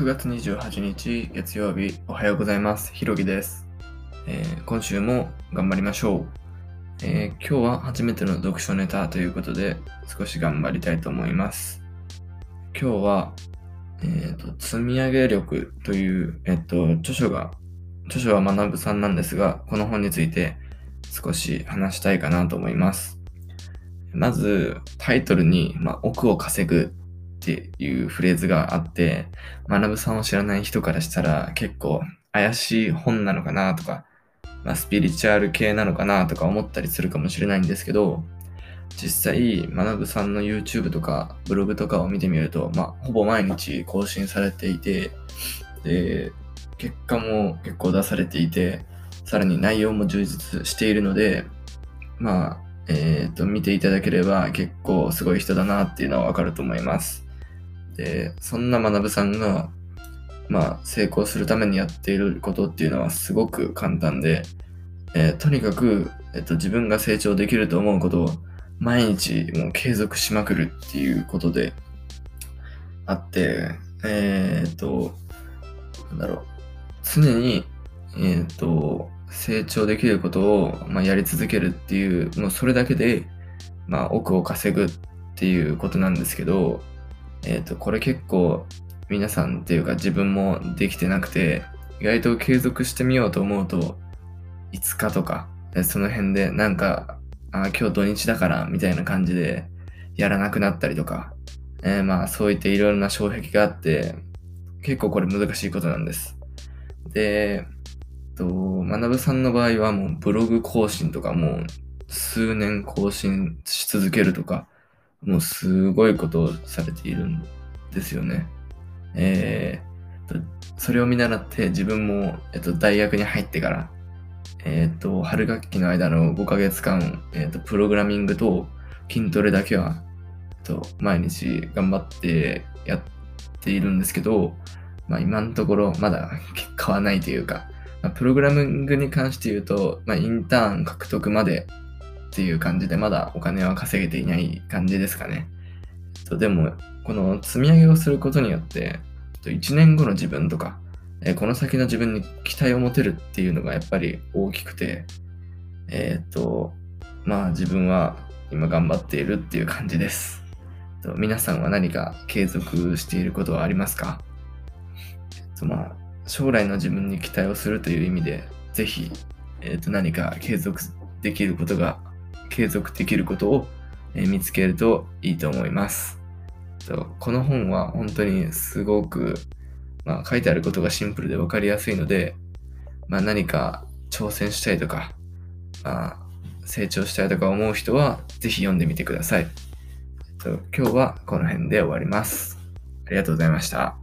9月28日月曜日おはようございます。ひろぎです、えー今週も頑張りましょう、えー今日は初めての読書ネタということで少し頑張りたいと思います。今日は、えーと積み上げ力という、えっと、著書が、著書は学さんなんですが、この本について少し話したいかなと思います。まず、タイトルに、まあ、億を稼ぐっていうフレーズがあって、学さんを知らない人からしたら結構怪しい本なのかなとか、まあ、スピリチュアル系なのかなとか思ったりするかもしれないんですけど、実際、学さんの YouTube とかブログとかを見てみると、まあ、ほぼ毎日更新されていて、で、結果も結構出されていて、さらに内容も充実しているので、まあ、えっ、と、見ていただければ結構すごい人だなっていうのはわかると思います。で、そんな学さんが、まあ、成功するためにやっていることっていうのはすごく簡単で、えーとにかく、えっと、自分が成長できると思うことを毎日もう継続しまくるっていうことであって、えっと、なんだろう、常に、えっと、成長できることを、まあ、やり続けるっていう、もうそれだけで、まあ、億を稼ぐっていうことなんですけど、えっ、と、これ結構皆さんっていうか自分もできてなくて、意外と継続してみようと思うと、5日とか、その辺でなんか、あ今日土日だからみたいな感じでやらなくなったりとか、えーまあそういったいろいろな障壁があって、結構これ難しいことなんです。で、と、学さんの場合はもうブログ更新とかもう数年更新し続けるとか、もうすごいことをされているんですよね。えーと、それを見習って自分も、えっと、大学に入ってから、えっと、春学期の間の5ヶ月間、えっと、プログラミングと筋トレだけは、えっと、毎日頑張ってやっているんですけど、まあ今のところまだ結果はないというか、まあ、プログラミングに関して言うと、まあ、インターン獲得までっていう感じで、まだお金は稼げていない感じですかね。でも、この積み上げをすることによって、1年後の自分とか、えこの先の自分に期待を持てるっていうのがやっぱり大きくて、えーっと、まあ自分は今頑張っているっていう感じです。皆さんは何か継続していることはありますか？えっとまあ将来の自分に期待をするという意味で、ぜひ、えーと何か継続できることが、継続できることを、え見つけるといいと思います。えっとこの本は本当にすごく、まあ、書いてあることがシンプルで分かりやすいので、まあ、何か挑戦したいとか、まあ、成長したいとか思う人は、ぜひ読んでみてください。えっと今日はこの辺で終わります。ありがとうございました。